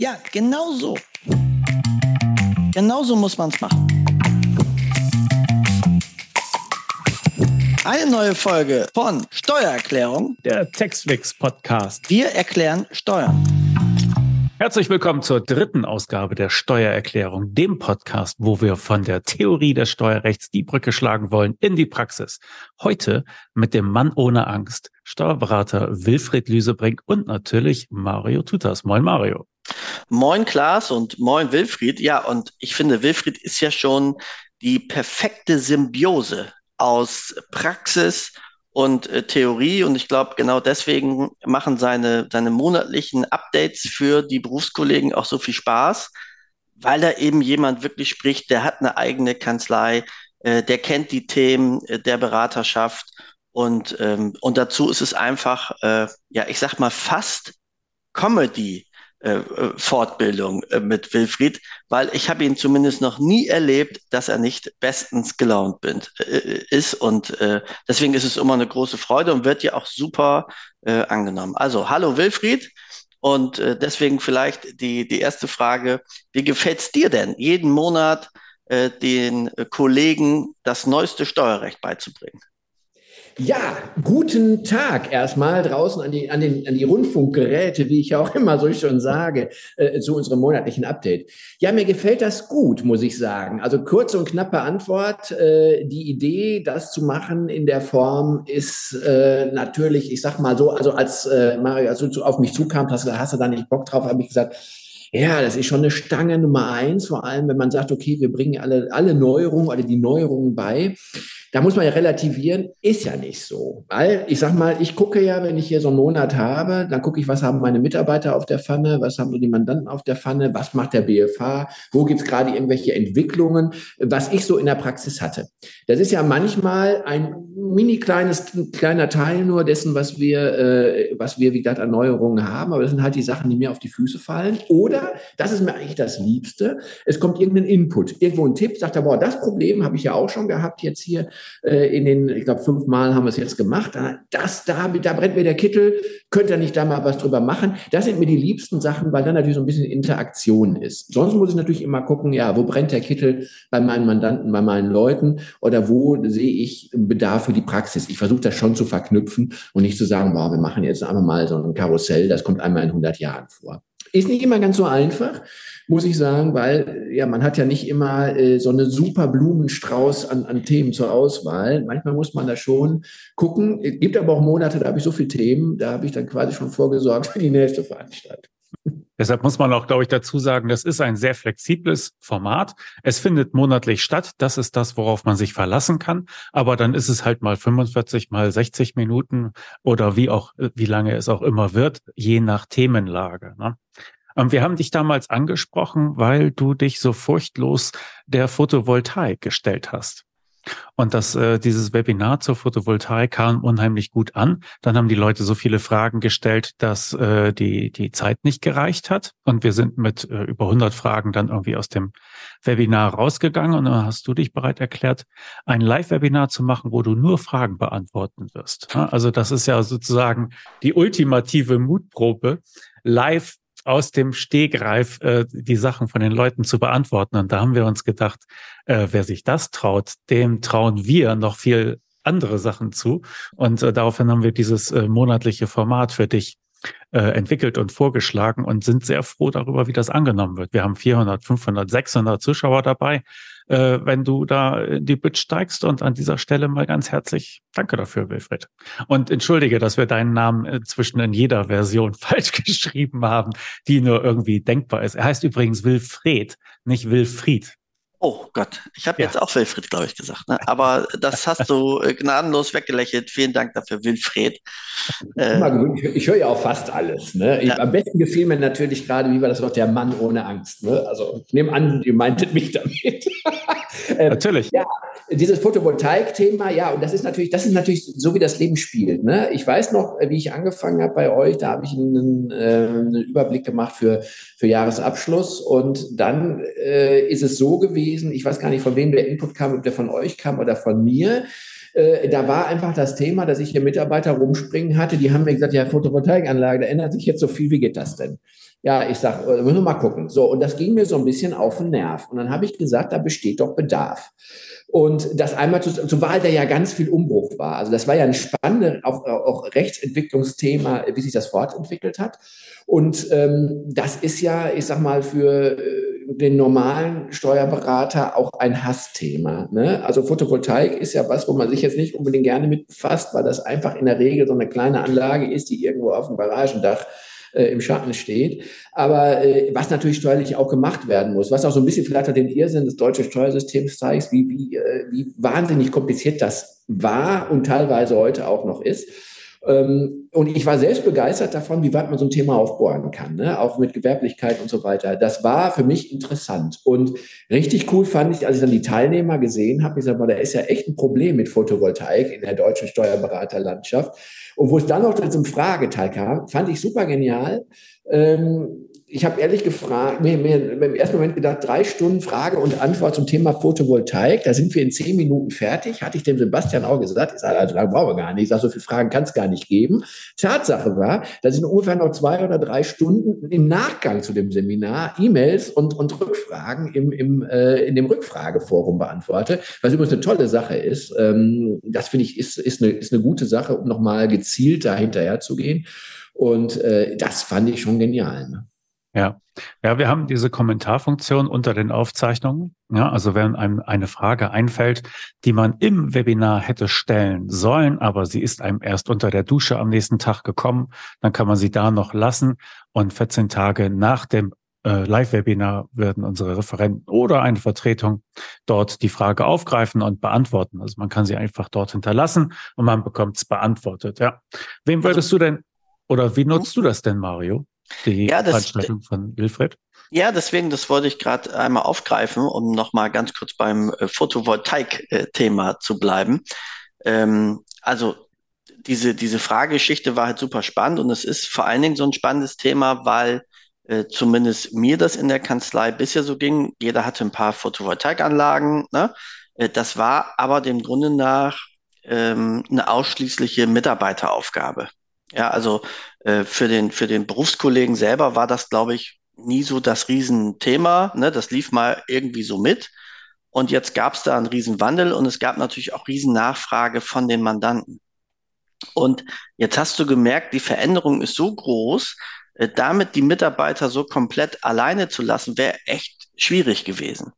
Ja, genau so. Genau so muss man es machen. Eine neue Folge von Steuererklärung, der Textflix Podcast. Wir erklären Steuern. Herzlich willkommen zur dritten Ausgabe der Steuererklärung, dem Podcast, wo wir von der Theorie des Steuerrechts die Brücke schlagen wollen in die Praxis. Heute mit dem Mann ohne Angst, Steuerberater Wilfried Lüsebrink und natürlich Mario Tutas. Moin Mario. Moin Klaas und moin Wilfried. Ja, und ich finde, Wilfried ist ja schon die perfekte Symbiose aus Praxis und äh, Theorie. Und ich glaube, genau deswegen machen seine, seine monatlichen Updates für die Berufskollegen auch so viel Spaß, weil da eben jemand wirklich spricht, der hat eine eigene Kanzlei, äh, der kennt die Themen äh, der Beraterschaft. Und, ähm, und dazu ist es einfach, äh, ja, ich sag mal, fast Comedy äh, Fortbildung äh, mit Wilfried, weil ich habe ihn zumindest noch nie erlebt, dass er nicht bestens gelaunt bin, äh, ist und äh, deswegen ist es immer eine große Freude und wird ja auch super angenommen. Also hallo Wilfried und deswegen vielleicht die die erste Frage: Wie gefällt's dir denn, jeden Monat den Kollegen das neueste Steuerrecht beizubringen? Ja, guten Tag erstmal draußen an die, an, den, an die Rundfunkgeräte, wie ich auch immer so schon sage, äh, zu unserem monatlichen Update. Ja, mir gefällt das gut, muss ich sagen. Also kurze und knappe Antwort. Äh, die Idee, das zu machen in der Form, ist äh, natürlich, ich sag mal so, also als äh, Mario, als du auf mich zukam, hast, hast du da nicht Bock drauf, habe ich gesagt, ja, das ist schon eine Stange Nummer eins, vor allem wenn man sagt, okay, wir bringen alle, alle Neuerungen oder die Neuerungen bei. Da muss man ja relativieren, ist ja nicht so. Weil ich sag mal, ich gucke ja, wenn ich hier so einen Monat habe, dann gucke ich, was haben meine Mitarbeiter auf der Pfanne, was haben die Mandanten auf der Pfanne, was macht der BFH, wo gibt's gerade irgendwelche Entwicklungen, was ich so in der Praxis hatte. Das ist ja manchmal ein mini kleines, kleiner Teil nur dessen, was wir, äh, was wir, wie gesagt, Erneuerungen haben. Aber das sind halt die Sachen, die mir auf die Füße fallen. Oder, das ist mir eigentlich das Liebste, es kommt irgendein Input, irgendwo ein Tipp, sagt er, boah, das Problem habe ich ja auch schon gehabt jetzt hier äh, in den, ich glaube, fünf Mal haben wir es jetzt gemacht. Das, da, da brennt mir der Kittel. Könnt ihr nicht da mal was drüber machen? Das sind mir die liebsten Sachen, weil dann natürlich so ein bisschen Interaktion ist. Sonst muss ich natürlich immer gucken, ja, wo brennt der Kittel bei meinen Mandanten, bei meinen Leuten oder wo sehe ich Bedarf für die Praxis? Ich versuche das schon zu verknüpfen und nicht zu sagen, boah, wir machen jetzt einfach mal so ein Karussell, das kommt einmal in 100 Jahren vor. Ist nicht immer ganz so einfach, muss ich sagen, weil ja man hat ja nicht immer äh, so eine super Blumenstrauß an, an Themen zur Auswahl. Manchmal muss man da schon gucken. Es gibt aber auch Monate, da habe ich so viele Themen, da habe ich dann quasi schon vorgesorgt für die nächste Veranstaltung. Deshalb muss man auch, glaube ich, dazu sagen, das ist ein sehr flexibles Format. Es findet monatlich statt. Das ist das, worauf man sich verlassen kann. Aber dann ist es halt mal 45, mal 60 Minuten oder wie auch, wie lange es auch immer wird, je nach Themenlage. Ne? Ähm, wir haben dich damals angesprochen, weil du dich so furchtlos der Photovoltaik gestellt hast. Und dass äh, dieses Webinar zur Photovoltaik kam unheimlich gut an. Dann haben die Leute so viele Fragen gestellt, dass äh, die die Zeit nicht gereicht hat. Und wir sind mit äh, über 100 Fragen dann irgendwie aus dem Webinar rausgegangen. Und dann hast du dich bereit erklärt, ein Live-Webinar zu machen, wo du nur Fragen beantworten wirst. Also das ist ja sozusagen die ultimative Mutprobe, live aus dem Stegreif äh, die Sachen von den Leuten zu beantworten. Und da haben wir uns gedacht, äh, wer sich das traut, dem trauen wir noch viel andere Sachen zu. Und äh, daraufhin haben wir dieses äh, monatliche Format für dich äh, entwickelt und vorgeschlagen und sind sehr froh darüber, wie das angenommen wird. Wir haben 400, 500, 600 Zuschauer dabei äh, wenn du da in die Bit steigst. Und an dieser Stelle mal ganz herzlich danke dafür, Wilfried. Und entschuldige, dass wir deinen Namen inzwischen in jeder Version falsch geschrieben haben, die nur irgendwie denkbar ist. Er heißt übrigens Wilfried, nicht Wilfried. Oh Gott, ich habe ja. jetzt auch Wilfried, glaube ich, gesagt. Ne? Aber das hast du äh, gnadenlos weggelächelt. Vielen Dank dafür, Wilfried. Äh, ich, ich höre ja auch fast alles. Ne? Ich, ja. Am besten gefiel mir natürlich gerade, wie war das noch, der Mann ohne Angst. Ne? Also ich nehme an, ihr meintet mich damit. ähm, natürlich. Ja, dieses Photovoltaik-Thema, ja, und das ist natürlich, das ist natürlich so, wie das Leben spielt. Ne? Ich weiß noch, wie ich angefangen habe bei euch, da habe ich einen, äh, einen Überblick gemacht für, für Jahresabschluss und dann äh, ist es so gewesen, gewesen. Ich weiß gar nicht, von wem der Input kam, ob der von euch kam oder von mir. äh, da war einfach das Thema, dass ich hier Mitarbeiter rumspringen hatte, die haben mir gesagt, ja, Photovoltaikanlage, da ändert sich jetzt so viel, wie geht das denn? Ja, ich sag, äh, müssen wir mal gucken. So, und das ging mir so ein bisschen auf den Nerv. Und dann habe ich gesagt, da besteht doch Bedarf. Und das einmal zu, zumal da ja ganz viel Umbruch war. Also das war ja ein spannendes, auch, auch Rechtsentwicklungsthema, wie sich das fortentwickelt hat. Und ähm, das ist ja, ich sag mal, für äh, den normalen Steuerberater auch ein Hassthema. Ne? Also Photovoltaik ist ja was, wo man sich jetzt nicht unbedingt gerne mit befasst, weil das einfach in der Regel so eine kleine Anlage ist, die irgendwo auf dem Garagendach äh, im Schatten steht. Aber äh, was natürlich steuerlich auch gemacht werden muss, was auch so ein bisschen vielleicht den Irrsinn des deutschen Steuersystems zeigt, wie, wie, äh, wie wahnsinnig kompliziert das war und teilweise heute auch noch ist. Ähm, und ich war selbst begeistert davon, wie weit man so ein Thema aufbohren kann, ne? auch mit Gewerblichkeit und so weiter. Das war für mich interessant. Und richtig cool fand ich, als ich dann die Teilnehmer gesehen habe, ich sage mal, da ist ja echt ein Problem mit Photovoltaik in der deutschen Steuerberaterlandschaft. Und wo es dann noch zum Frageteil kam, fand ich super genial. Ähm, ich habe ehrlich gefragt, mir, mir im ersten Moment gedacht, drei Stunden Frage und Antwort zum Thema Photovoltaik. Da sind wir in zehn Minuten fertig. Hatte ich dem Sebastian auch gesagt. Ich sage, also lange brauchen wir gar nicht. Ich sage, so viele Fragen kann es gar nicht geben. Tatsache war, dass ich ungefähr noch zwei oder drei Stunden im Nachgang zu dem Seminar E-Mails und, und Rückfragen im, im, äh, in dem Rückfrageforum beantworte, was übrigens eine tolle Sache ist. Ähm, das finde ich ist, ist, eine, ist eine gute Sache, um nochmal gezielt da hinterher zu gehen. Und äh, das fand ich schon genial. Ne? Ja, ja, wir haben diese Kommentarfunktion unter den Aufzeichnungen. Ja, also wenn einem eine Frage einfällt, die man im Webinar hätte stellen sollen, aber sie ist einem erst unter der Dusche am nächsten Tag gekommen, dann kann man sie da noch lassen und 14 Tage nach dem äh, Live-Webinar werden unsere Referenten oder eine Vertretung dort die Frage aufgreifen und beantworten. Also man kann sie einfach dort hinterlassen und man bekommt es beantwortet. Ja. Wem würdest du denn oder wie nutzt du das denn, Mario? Die ja, das, von Wilfried? Ja, deswegen, das wollte ich gerade einmal aufgreifen, um nochmal ganz kurz beim äh, Photovoltaik-Thema zu bleiben. Ähm, also diese, diese Frageschichte war halt super spannend und es ist vor allen Dingen so ein spannendes Thema, weil äh, zumindest mir das in der Kanzlei bisher so ging. Jeder hatte ein paar Photovoltaikanlagen. Ne? Äh, das war aber dem Grunde nach ähm, eine ausschließliche Mitarbeiteraufgabe. Ja, also äh, für den, für den Berufskollegen selber war das, glaube ich, nie so das Riesenthema. Ne? Das lief mal irgendwie so mit. Und jetzt gab es da einen Riesenwandel und es gab natürlich auch Riesennachfrage von den Mandanten. Und jetzt hast du gemerkt, die Veränderung ist so groß, äh, damit die Mitarbeiter so komplett alleine zu lassen, wäre echt schwierig gewesen.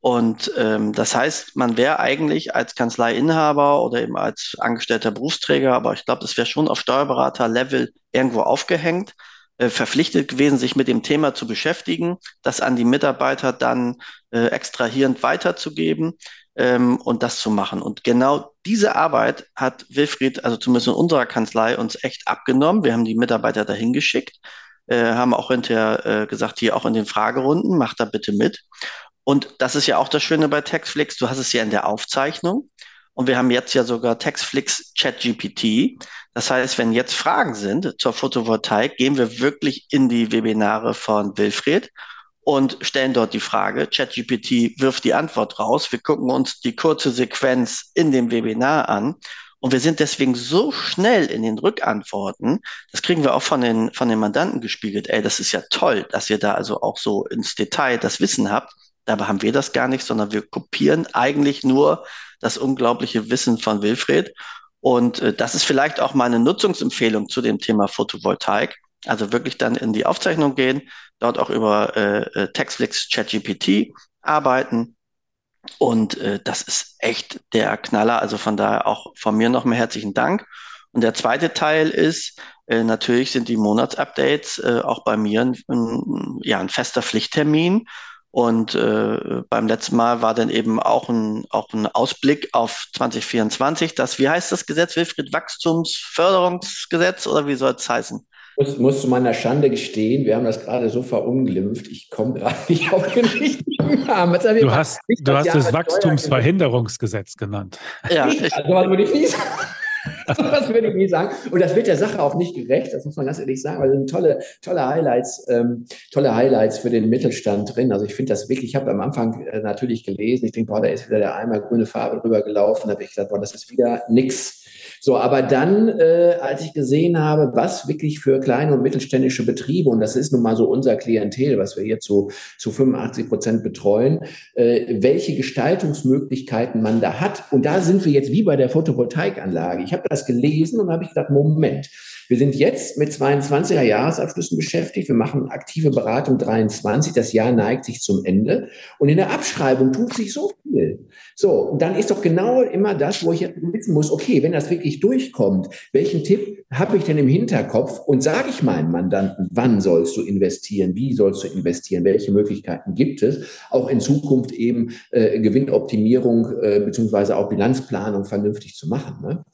Und ähm, das heißt, man wäre eigentlich als Kanzleiinhaber oder eben als angestellter Berufsträger, aber ich glaube, das wäre schon auf Steuerberater-Level irgendwo aufgehängt, äh, verpflichtet gewesen, sich mit dem Thema zu beschäftigen, das an die Mitarbeiter dann äh, extrahierend weiterzugeben ähm, und das zu machen. Und genau diese Arbeit hat Wilfried, also zumindest in unserer Kanzlei, uns echt abgenommen. Wir haben die Mitarbeiter dahin geschickt, äh, haben auch hinterher äh, gesagt, hier auch in den Fragerunden, macht da bitte mit. Und das ist ja auch das Schöne bei Textflix. Du hast es ja in der Aufzeichnung. Und wir haben jetzt ja sogar Textflix ChatGPT. Das heißt, wenn jetzt Fragen sind zur Photovoltaik, gehen wir wirklich in die Webinare von Wilfried und stellen dort die Frage. ChatGPT wirft die Antwort raus. Wir gucken uns die kurze Sequenz in dem Webinar an. Und wir sind deswegen so schnell in den Rückantworten. Das kriegen wir auch von den, von den Mandanten gespiegelt. Ey, das ist ja toll, dass ihr da also auch so ins Detail das Wissen habt. Dabei haben wir das gar nicht, sondern wir kopieren eigentlich nur das unglaubliche Wissen von Wilfried. Und äh, das ist vielleicht auch meine Nutzungsempfehlung zu dem Thema Photovoltaik. Also wirklich dann in die Aufzeichnung gehen, dort auch über äh, äh Textflix ChatGPT arbeiten. Und äh, das ist echt der Knaller. Also von daher auch von mir nochmal herzlichen Dank. Und der zweite Teil ist, äh, natürlich sind die Monatsupdates äh, auch bei mir ein, ein, ja, ein fester Pflichttermin. Und äh, beim letzten Mal war dann eben auch ein, auch ein Ausblick auf 2024. Das, wie heißt das Gesetz, Wilfried? Wachstumsförderungsgesetz oder wie soll es heißen? muss, muss zu meiner Schande gestehen, wir haben das gerade so verunglimpft, ich komme gerade nicht auf den richtigen Namen. Du hast, du hast das Wachstumsverhinderungsgesetz genannt. Ja, ich, also, was würde ich nicht sagen. das würde ich nie sagen. Und das wird der Sache auch nicht gerecht, das muss man ganz ehrlich sagen, es sind tolle, tolle Highlights, ähm, tolle Highlights für den Mittelstand drin. Also ich finde das wirklich, ich habe am Anfang äh, natürlich gelesen, ich denke, boah, da ist wieder der einmal grüne Farbe drüber gelaufen, da habe ich gesagt, boah, das ist wieder nix. So, aber dann, äh, als ich gesehen habe, was wirklich für kleine und mittelständische Betriebe, und das ist nun mal so unser Klientel, was wir hier zu, zu 85 Prozent betreuen, äh, welche Gestaltungsmöglichkeiten man da hat. Und da sind wir jetzt wie bei der Photovoltaikanlage. Ich habe das gelesen und habe ich gedacht, Moment, wir sind jetzt mit 22er Jahresabschlüssen beschäftigt. Wir machen aktive Beratung 23. Das Jahr neigt sich zum Ende. Und in der Abschreibung tut sich so viel. So, dann ist doch genau immer das, wo ich wissen muss, okay, wenn das wirklich durchkommt, welchen Tipp habe ich denn im Hinterkopf und sage ich meinem Mandanten, wann sollst du investieren, wie sollst du investieren, welche Möglichkeiten gibt es, auch in Zukunft eben äh, Gewinnoptimierung äh, beziehungsweise auch Bilanzplanung vernünftig zu machen. Ne?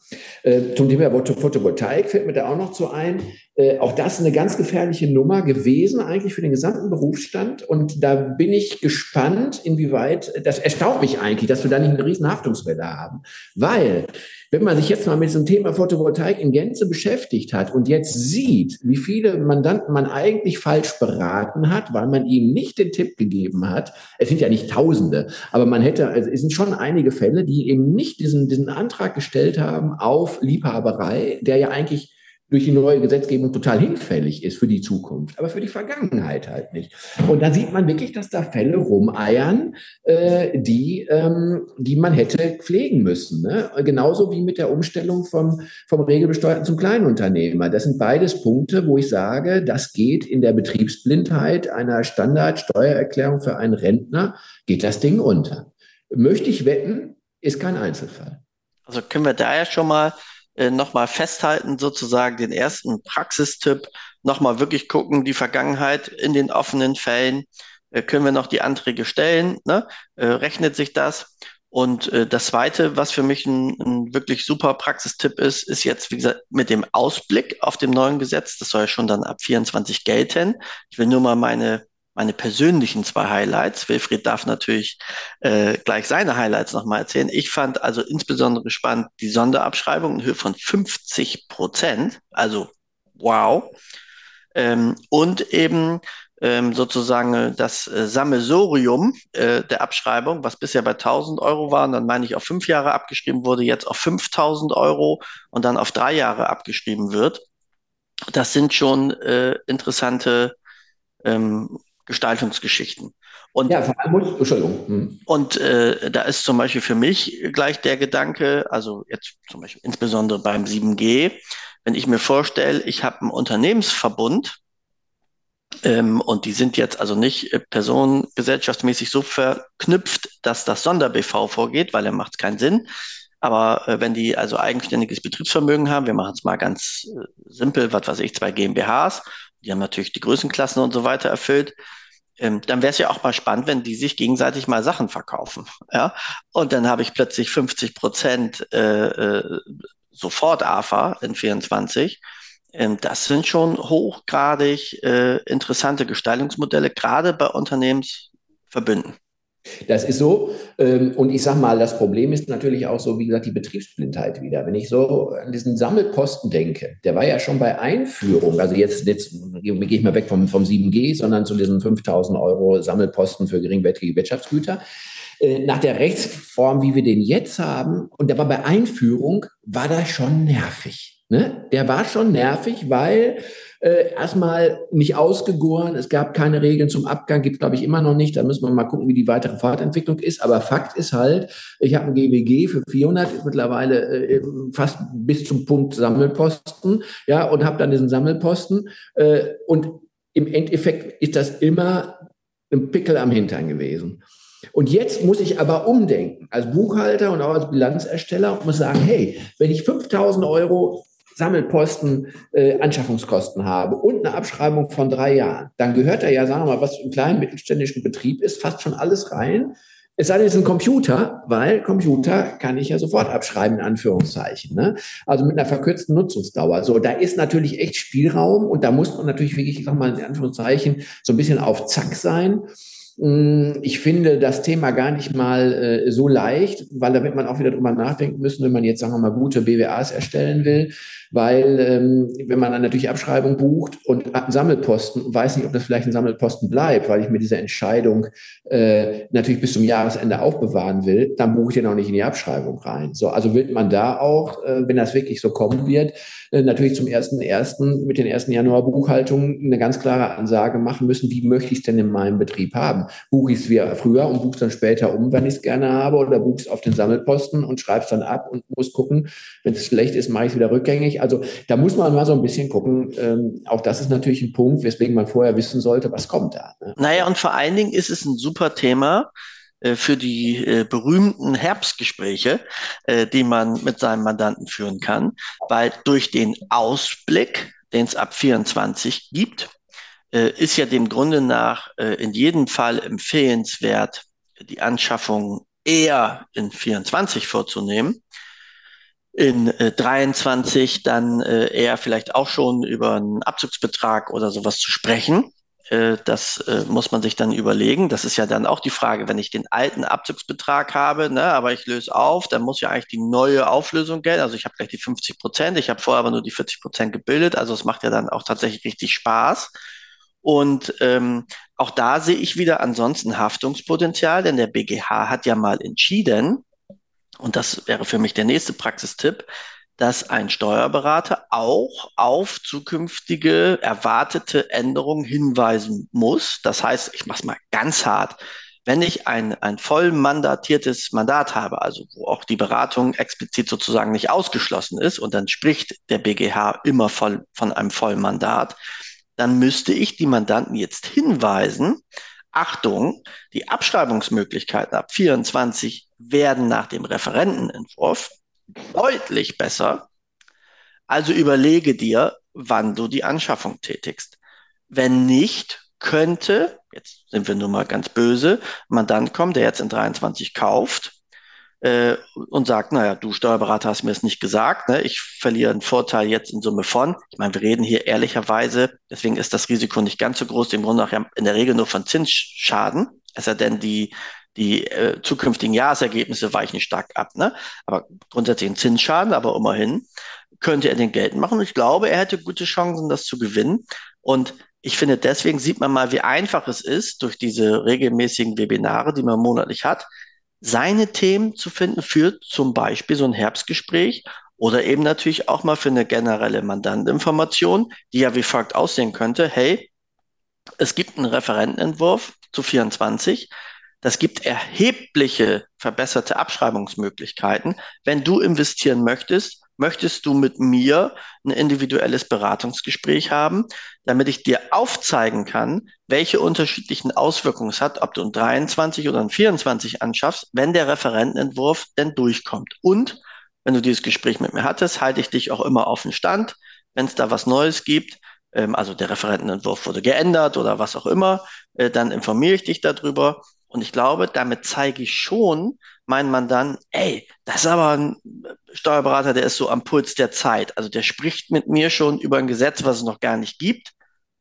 Äh, zum Thema Photovoltaik fällt mir da auch noch zu ein. Äh, auch das eine ganz gefährliche Nummer gewesen, eigentlich für den gesamten Berufsstand. Und da bin ich gespannt, inwieweit, das erstaunt mich eigentlich, dass wir da nicht eine riesen Haftungswelle haben. Weil, wenn man sich jetzt mal mit diesem Thema Photovoltaik in Gänze beschäftigt hat und jetzt sieht, wie viele Mandanten man eigentlich falsch beraten hat, weil man ihnen nicht den Tipp gegeben hat, es sind ja nicht Tausende, aber man hätte, also es sind schon einige Fälle, die eben nicht diesen, diesen Antrag gestellt haben auf Liebhaberei, der ja eigentlich durch die neue Gesetzgebung total hinfällig ist für die Zukunft, aber für die Vergangenheit halt nicht. Und da sieht man wirklich, dass da Fälle rumeiern, äh, die, ähm, die man hätte pflegen müssen. Ne? Genauso wie mit der Umstellung vom, vom Regelbesteuerten zum Kleinunternehmer. Das sind beides Punkte, wo ich sage, das geht in der Betriebsblindheit einer Standardsteuererklärung für einen Rentner, geht das Ding unter. Möchte ich wetten, ist kein Einzelfall. Also können wir da ja schon mal äh, nochmal festhalten, sozusagen den ersten Praxistipp, nochmal wirklich gucken, die Vergangenheit in den offenen Fällen, äh, können wir noch die Anträge stellen, ne? äh, rechnet sich das? Und äh, das Zweite, was für mich ein, ein, wirklich super Praxistipp ist, ist jetzt, wie gesagt, mit dem Ausblick auf dem neuen Gesetz. Das soll ja schon dann ab 24 gelten. Ich will nur mal meine meine persönlichen zwei Highlights. Wilfried darf natürlich äh, gleich seine Highlights nochmal erzählen. Ich fand also insbesondere spannend die Sonderabschreibung in Höhe von 50 Prozent. Also wow. Ähm, und eben ähm, sozusagen das äh, Sammelsorium äh, der Abschreibung, was bisher bei 1000 Euro war, und dann meine ich auf fünf Jahre abgeschrieben wurde, jetzt auf 5000 Euro und dann auf drei Jahre abgeschrieben wird. Das sind schon äh, interessante ähm, Gestaltungsgeschichten. Und, ja, Entschuldigung. Hm. Und äh, da ist zum Beispiel für mich gleich der Gedanke, also jetzt zum Beispiel insbesondere beim 7G, wenn ich mir vorstelle, ich habe einen Unternehmensverbund ähm, und die sind jetzt also nicht äh, personengesellschaftsmäßig so verknüpft, dass das Sonder-BV vorgeht, weil dann macht es keinen Sinn. Aber äh, wenn die also eigenständiges Betriebsvermögen haben, wir machen es mal ganz äh, simpel, was weiß ich, zwei GmbHs die haben natürlich die Größenklassen und so weiter erfüllt. Ähm, dann wäre es ja auch mal spannend, wenn die sich gegenseitig mal Sachen verkaufen. Ja? Und dann habe ich plötzlich 50 Prozent äh, äh, sofort AFA in 24. Ähm, das sind schon hochgradig äh, interessante Gestaltungsmodelle, gerade bei Unternehmensverbünden. Das ist so. Ähm, und ich sage mal, das Problem ist natürlich auch so, wie gesagt, die Betriebsblindheit wieder. Wenn ich so an diesen Sammelposten denke, der war ja schon bei Einführung, also jetzt, jetzt gehe ich mal weg vom, vom 7G, sondern zu diesen 5000 Euro Sammelposten für geringwertige Wirtschaftsgüter. Äh, nach der Rechtsform, wie wir den jetzt haben, und der war bei Einführung, war das schon nervig. Ne? Der war schon nervig, weil äh, erstmal nicht ausgegoren. Es gab keine Regeln zum Abgang, gibt glaube ich immer noch nicht. Da müssen wir mal gucken, wie die weitere Fortentwicklung ist. Aber Fakt ist halt, ich habe ein GWG für 400, ist mittlerweile äh, fast bis zum Punkt Sammelposten, ja, und habe dann diesen Sammelposten. Äh, und im Endeffekt ist das immer ein Pickel am Hintern gewesen. Und jetzt muss ich aber umdenken, als Buchhalter und auch als Bilanzersteller und muss sagen, hey, wenn ich 5000 Euro Sammelposten äh, Anschaffungskosten habe und eine Abschreibung von drei Jahren, dann gehört da ja, sagen wir mal, was im kleinen mittelständischen Betrieb ist, fast schon alles rein. Es sei denn, es ist ein Computer, weil Computer kann ich ja sofort abschreiben, in Anführungszeichen. Ne? Also mit einer verkürzten Nutzungsdauer. So, da ist natürlich echt Spielraum und da muss man natürlich wirklich, ich sag mal, in Anführungszeichen, so ein bisschen auf Zack sein. Ich finde das Thema gar nicht mal äh, so leicht, weil da wird man auch wieder drüber nachdenken müssen, wenn man jetzt, sagen wir mal, gute BWAs erstellen will. Weil ähm, wenn man dann natürlich Abschreibung bucht und einen Sammelposten weiß nicht, ob das vielleicht ein Sammelposten bleibt, weil ich mir diese Entscheidung äh, natürlich bis zum Jahresende aufbewahren will, dann buche ich den auch nicht in die Abschreibung rein. So, also wird man da auch, äh, wenn das wirklich so kommen wird, natürlich zum ersten mit den ersten Januar Buchhaltungen eine ganz klare Ansage machen müssen, wie möchte ich es denn in meinem Betrieb haben? Buche ich es wie früher und buche es dann später um, wenn ich es gerne habe, oder buche es auf den Sammelposten und schreibe es dann ab und muss gucken, wenn es schlecht ist, mache ich es wieder rückgängig. Also da muss man mal so ein bisschen gucken. Ähm, auch das ist natürlich ein Punkt, weswegen man vorher wissen sollte, was kommt da. Ne? Naja, und vor allen Dingen ist es ein super Thema, äh, für die äh, berühmten Herbstgespräche, äh, die man mit seinem Mandanten führen kann, weil durch den Ausblick, den es ab 24 gibt, ist ja dem Grunde nach in jedem Fall empfehlenswert, die Anschaffung eher in 24 vorzunehmen. In 23 dann eher vielleicht auch schon über einen Abzugsbetrag oder sowas zu sprechen. Äh, das äh, muss man sich dann überlegen. Das ist ja dann auch die Frage, wenn ich den alten Abzugsbetrag habe, ne, aber ich löse auf, dann muss ja eigentlich die neue Auflösung gelten. Also ich habe gleich die 50 Prozent, ich habe vorher aber nur die 40 Prozent gebildet. Also es macht ja dann auch tatsächlich richtig Spaß. Und ähm, auch da sehe ich wieder ansonsten Haftungspotenzial, denn der BGH hat ja mal entschieden, und das wäre für mich der nächste Praxistipp, dass ein Steuerberater auch auf zukünftige erwartete Änderungen hinweisen muss. Das heißt, ich mache es mal ganz hart. Wenn ich ein, ein voll mandatiertes Mandat habe, also wo auch die Beratung explizit sozusagen nicht ausgeschlossen ist, und dann spricht der BGH immer voll, von einem Vollmandat, dann müsste ich die Mandanten jetzt hinweisen, Achtung, die Abschreibungsmöglichkeiten ab 24 werden nach dem Referentenentwurf deutlich besser. Also überlege dir, wann du die Anschaffung tätigst. Wenn nicht, könnte, jetzt sind wir nur mal ganz böse, man dann kommt, der jetzt in 23 kauft äh, und sagt, naja, du Steuerberater hast mir es nicht gesagt, ne? ich verliere einen Vorteil jetzt in Summe von. Ich meine, wir reden hier ehrlicherweise, deswegen ist das Risiko nicht ganz so groß, im Grunde nach in der Regel nur von Zinsschaden, es sei denn, die die äh, zukünftigen Jahresergebnisse weichen stark ab. Ne? Aber grundsätzlich ein Zinsschaden, aber immerhin könnte er den geltend machen. Und ich glaube, er hätte gute Chancen, das zu gewinnen. Und ich finde, deswegen sieht man mal, wie einfach es ist, durch diese regelmäßigen Webinare, die man monatlich hat, seine Themen zu finden für zum Beispiel so ein Herbstgespräch oder eben natürlich auch mal für eine generelle Mandantinformation, die ja wie folgt aussehen könnte. Hey, es gibt einen Referentenentwurf zu 24. Das gibt erhebliche verbesserte Abschreibungsmöglichkeiten. Wenn du investieren möchtest, möchtest du mit mir ein individuelles Beratungsgespräch haben, damit ich dir aufzeigen kann, welche unterschiedlichen Auswirkungen es hat, ob du ein 23 oder ein 24 anschaffst, wenn der Referentenentwurf denn durchkommt. Und wenn du dieses Gespräch mit mir hattest, halte ich dich auch immer auf den Stand. Wenn es da was Neues gibt, ähm, also der Referentenentwurf wurde geändert oder was auch immer, äh, dann informiere ich dich darüber und ich glaube, damit zeige ich schon meinen Mandanten, ey, das ist aber ein Steuerberater, der ist so am Puls der Zeit. Also der spricht mit mir schon über ein Gesetz, was es noch gar nicht gibt,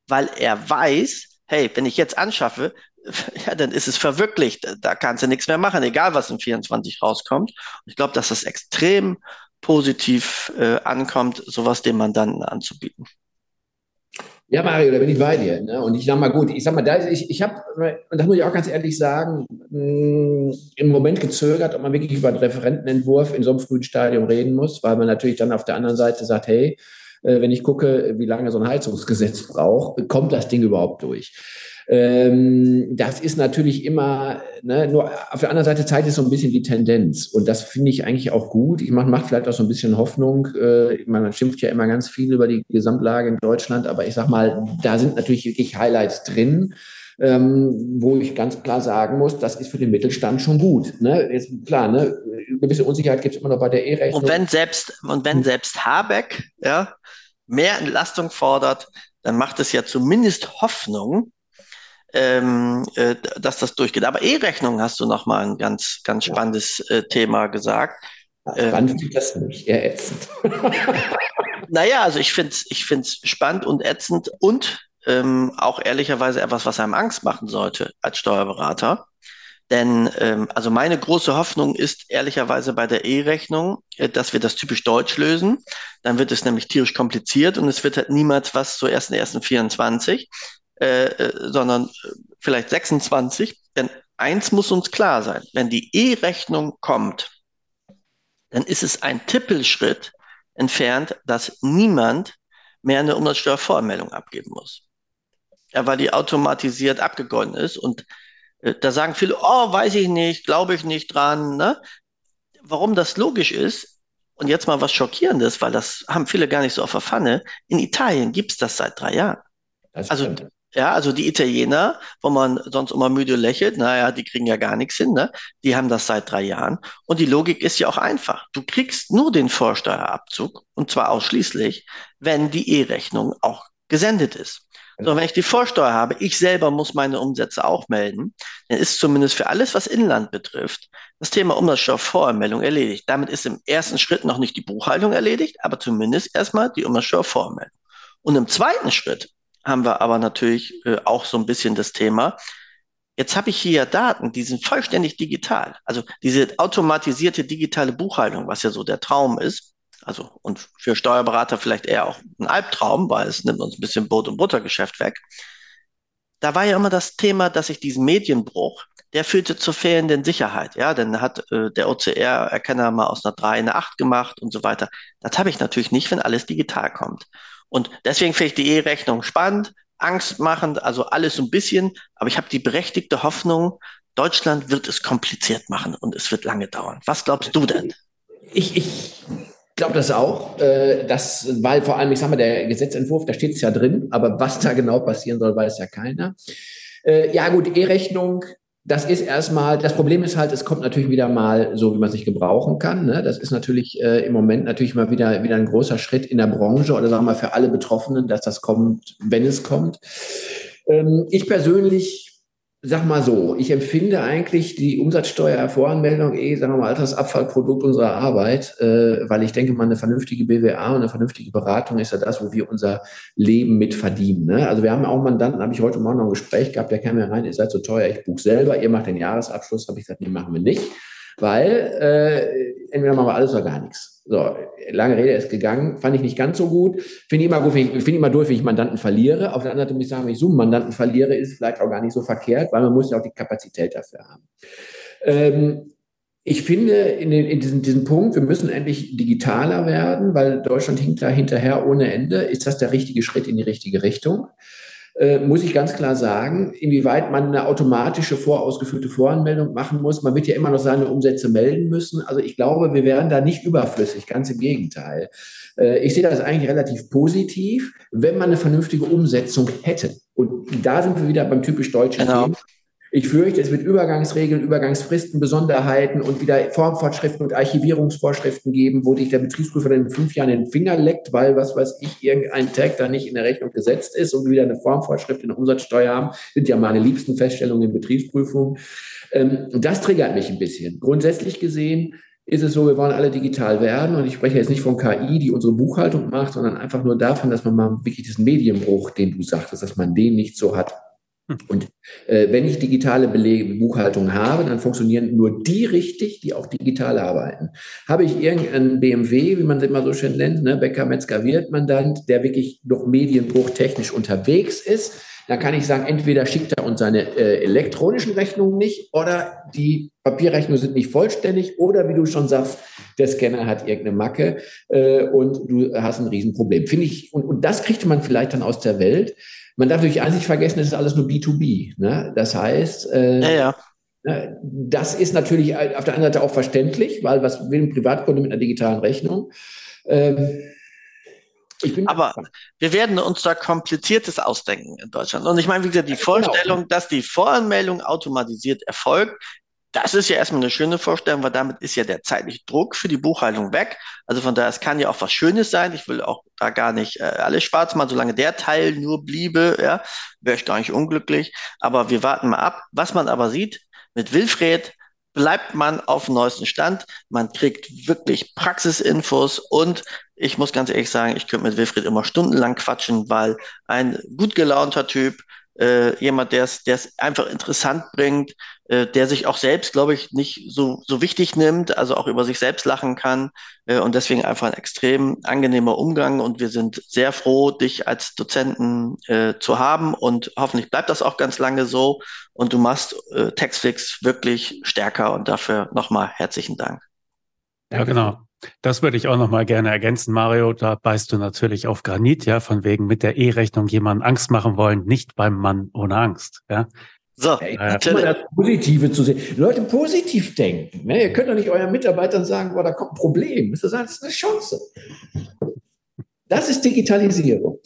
weil er weiß, hey, wenn ich jetzt anschaffe, ja, dann ist es verwirklicht. Da kannst du nichts mehr machen, egal was in 24 rauskommt. Und ich glaube, dass das extrem positiv äh, ankommt, sowas dem Mandanten anzubieten. Ja, Mario, da bin ich bei dir. Ne? Und ich sag mal, gut, ich sag mal, da, ich, ich habe, und das muss ich auch ganz ehrlich sagen, mh, mm, im Moment gezögert, ob man wirklich über einen Referentenentwurf in so einem frühen Stadium reden muss, weil man natürlich dann auf der anderen Seite sagt, hey, äh, wenn ich gucke, wie lange so ein Heizungsgesetz braucht, kommt das Ding überhaupt durch? Ähm, das ist natürlich immer, ne, nur auf der anderen Seite zeigt es so ein bisschen die Tendenz. Und das finde ich eigentlich auch gut. Ich mache macht vielleicht auch so ein bisschen Hoffnung. Äh, man schimpft ja immer ganz viel über die Gesamtlage in Deutschland, aber ich sag mal, da sind natürlich wirklich Highlights drin. Ähm, wo ich ganz klar sagen muss, das ist für den Mittelstand schon gut. Ne? Jetzt, klar, ne? gewisse Unsicherheit gibt es immer noch bei der E-Rechnung. Und wenn selbst, und wenn selbst Habeck ja, mehr Entlastung fordert, dann macht es ja zumindest Hoffnung, ähm, äh, dass das durchgeht. Aber E-Rechnung hast du noch mal ein ganz, ganz spannendes äh, Thema gesagt. Spannend ähm, das nicht, eher ätzend. naja, also ich finde es ich find's spannend und ätzend und ähm, auch ehrlicherweise etwas, was einem Angst machen sollte als Steuerberater. Denn ähm, also meine große Hoffnung ist ehrlicherweise bei der E-Rechnung, äh, dass wir das typisch deutsch lösen. Dann wird es nämlich tierisch kompliziert und es wird halt niemals was zur 1.1.24, äh, äh, sondern äh, vielleicht 26. Denn eins muss uns klar sein, wenn die E-Rechnung kommt, dann ist es ein Tippelschritt entfernt, dass niemand mehr eine Umsatzsteuervoranmeldung abgeben muss. Ja, weil die automatisiert abgegolten ist und äh, da sagen viele, oh, weiß ich nicht, glaube ich nicht dran. Ne? Warum das logisch ist, und jetzt mal was Schockierendes, weil das haben viele gar nicht so auf der Pfanne, in Italien gibt es das seit drei Jahren. also, ja, also die Italiener, wo man sonst immer müde lächelt, naja, die kriegen ja gar nichts hin, ne? Die haben das seit drei Jahren. Und die Logik ist ja auch einfach. Du kriegst nur den Vorsteuerabzug, und zwar ausschließlich, wenn die E-Rechnung auch gesendet ist. So, wenn ich die Vorsteuer habe, ich selber muss meine Umsätze auch melden, dann ist zumindest für alles, was Inland betrifft, das Thema Umsatzsteuervoranmeldung erledigt. Damit ist im ersten Schritt noch nicht die Buchhaltung erledigt, aber zumindest erstmal die Umsatzsteuervoranmeldung. Und im zweiten Schritt haben wir aber natürlich äh, auch so ein bisschen das Thema, Jetzt habe ich hier Daten, die sind vollständig digital. Also diese automatisierte digitale Buchhaltung, was ja so der Traum ist, also und für Steuerberater vielleicht eher auch ein Albtraum, weil es nimmt uns ein bisschen Brot- und Buttergeschäft weg. Da war ja immer das Thema, dass ich diesen Medienbruch, der führte zur fehlenden Sicherheit. Ja, dann hat äh, der OCR-Erkenner mal aus einer 3 eine 8 gemacht und so weiter. Das habe ich natürlich nicht, wenn alles digital kommt. Und deswegen finde ich die E-Rechnung spannend, angstmachend, also alles so ein bisschen. Aber ich habe die berechtigte Hoffnung, Deutschland wird es kompliziert machen und es wird lange dauern. Was glaubst du denn? Ich, ich glaube das auch. Äh, das, weil vor allem, ich sage mal, der Gesetzentwurf, da steht es ja drin, aber was da genau passieren soll, weiß ja keiner. Äh, ja gut, E-Rechnung, das ist erstmal, das Problem ist halt, es kommt natürlich wieder mal so, wie man sich gebrauchen kann. Ne? Das ist natürlich äh, im Moment natürlich mal wieder, wieder ein großer Schritt in der Branche oder sagen wir mal für alle Betroffenen, dass das kommt, wenn es kommt. Ähm, ich persönlich sag mal so, ich empfinde eigentlich die Umsatzsteuervoranmeldung eh, sagen wir mal, als das Abfallprodukt unserer Arbeit, äh, weil ich denke mal, eine vernünftige BWA und eine vernünftige Beratung ist ja das, wo wir unser Leben mit verdienen. Ne? Also wir haben auch Mandanten, habe ich heute Morgen noch ein Gespräch gehabt, der kam ja rein, ihr seid so teuer, ich buche selber, ihr macht den Jahresabschluss, habe ich gesagt, nee, machen wir nicht, weil äh, entweder machen wir alles oder gar nichts. So, lange Rede ist gegangen, fand ich nicht ganz so gut. Finde ich immer gut, finde ich, find immer durch, wenn ich Mandanten verliere. Auf der anderen Seite muss ich sagen, wenn ich so einen Mandanten verliere, ist vielleicht auch gar nicht so verkehrt, weil man muss ja auch die Kapazität dafür haben. Ähm, ich finde in, den, in diesem, diesem Punkt, wir müssen endlich digitaler werden, weil Deutschland hinkt da hinterher ohne Ende. Ist das der richtige Schritt in die richtige Richtung? Äh, muss ich ganz klar sagen, inwieweit man eine automatische vorausgeführte Voranmeldung machen muss. Man wird ja immer noch seine Umsätze melden müssen. Also ich glaube, wir wären da nicht überflüssig, ganz im Gegenteil. Äh, ich sehe das eigentlich relativ positiv, wenn man eine vernünftige Umsetzung hätte. Und da sind wir wieder beim typisch deutschen genau. Thema. Ich fürchte, es wird Übergangsregeln, Übergangsfristen, Besonderheiten und wieder Formfortschriften und Archivierungsvorschriften geben, wo sich der Betriebsprüfer in fünf Jahren den Finger leckt, weil, was weiß ich, irgendein Tag da nicht in der Rechnung gesetzt ist und wieder eine Formvorschrift in der Umsatzsteuer haben. Sind ja meine liebsten Feststellungen in Betriebsprüfungen. Ähm, das triggert mich ein bisschen. Grundsätzlich gesehen ist es so, wir wollen alle digital werden und ich spreche jetzt nicht von KI, die unsere Buchhaltung macht, sondern einfach nur davon, dass man mal wirklich diesen Medienbruch, den du sagtest, dass man den nicht so hat. Und äh, wenn ich digitale Belege, Buchhaltung habe, dann funktionieren nur die richtig, die auch digital arbeiten. Habe ich irgendeinen BMW, wie man es immer so schön nennt, ne, Bäcker, Metzger, Wirtmandant, der wirklich noch medienbruchtechnisch unterwegs ist, dann kann ich sagen, entweder schickt er uns seine äh, elektronischen Rechnungen nicht oder die Papierrechnungen sind nicht vollständig oder wie du schon sagst, der Scanner hat irgendeine Macke äh, und du hast ein Riesenproblem. Finde ich, und, und das kriegt man vielleicht dann aus der Welt. Man darf natürlich eins nicht vergessen, das ist alles nur B2B. Ne? Das heißt, äh, ja, ja. Ne, das ist natürlich auf der anderen Seite auch verständlich, weil was will ein Privatkunde mit einer digitalen Rechnung? Ähm, aber wir werden uns da kompliziertes ausdenken in Deutschland. Und ich meine, wie gesagt, die genau. Vorstellung, genau. dass die Voranmeldung automatisiert erfolgt, das ist ja erstmal eine schöne Vorstellung, weil damit ist ja der zeitliche Druck für die Buchhaltung weg. Also von daher, es kann ja auch was Schönes sein. Ich will auch da gar nicht äh, alles schwarz machen, solange der Teil nur bliebe, ja, wäre ich gar nicht unglücklich. Aber wir warten mal ab. Was man aber sieht, mit Wilfried bleibt man auf dem neuesten Stand. Man kriegt wirklich Praxisinfos und ich muss ganz ehrlich sagen, ich könnte mit Wilfried immer stundenlang quatschen, weil ein gut gelaunter Typ, äh, jemand, der es einfach interessant bringt, äh, der sich auch selbst, glaube ich, nicht so, so wichtig nimmt, also auch über sich selbst lachen kann äh, und deswegen einfach ein extrem angenehmer Umgang und wir sind sehr froh, dich als Dozenten äh, zu haben und hoffentlich bleibt das auch ganz lange so und du machst äh, Textflix wirklich stärker und dafür nochmal herzlichen Dank. Ja, genau. Das würde ich auch noch mal gerne ergänzen, Mario. Da beißt du natürlich auf Granit, ja, von wegen mit der E-Rechnung jemanden Angst machen wollen, nicht beim Mann ohne Angst, ja. So, hey, äh, immer das Positive zu sehen. Leute, positiv denken. Ne? Ihr könnt doch nicht euren Mitarbeitern sagen, boah, da kommt ein Problem. Das ist eine Chance. Das ist Digitalisierung.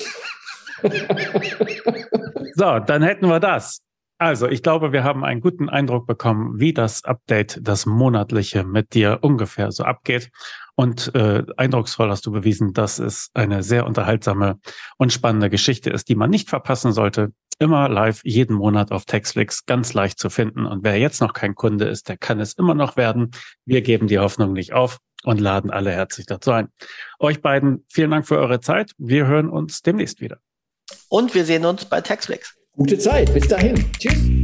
so, dann hätten wir das. Also, ich glaube, wir haben einen guten Eindruck bekommen, wie das Update, das monatliche mit dir ungefähr so abgeht. Und äh, eindrucksvoll hast du bewiesen, dass es eine sehr unterhaltsame und spannende Geschichte ist, die man nicht verpassen sollte. Immer live, jeden Monat auf Textflix, ganz leicht zu finden. Und wer jetzt noch kein Kunde ist, der kann es immer noch werden. Wir geben die Hoffnung nicht auf und laden alle herzlich dazu ein. Euch beiden vielen Dank für eure Zeit. Wir hören uns demnächst wieder. Und wir sehen uns bei Textflix. Gute Zeit. Bis dahin. Tschüss.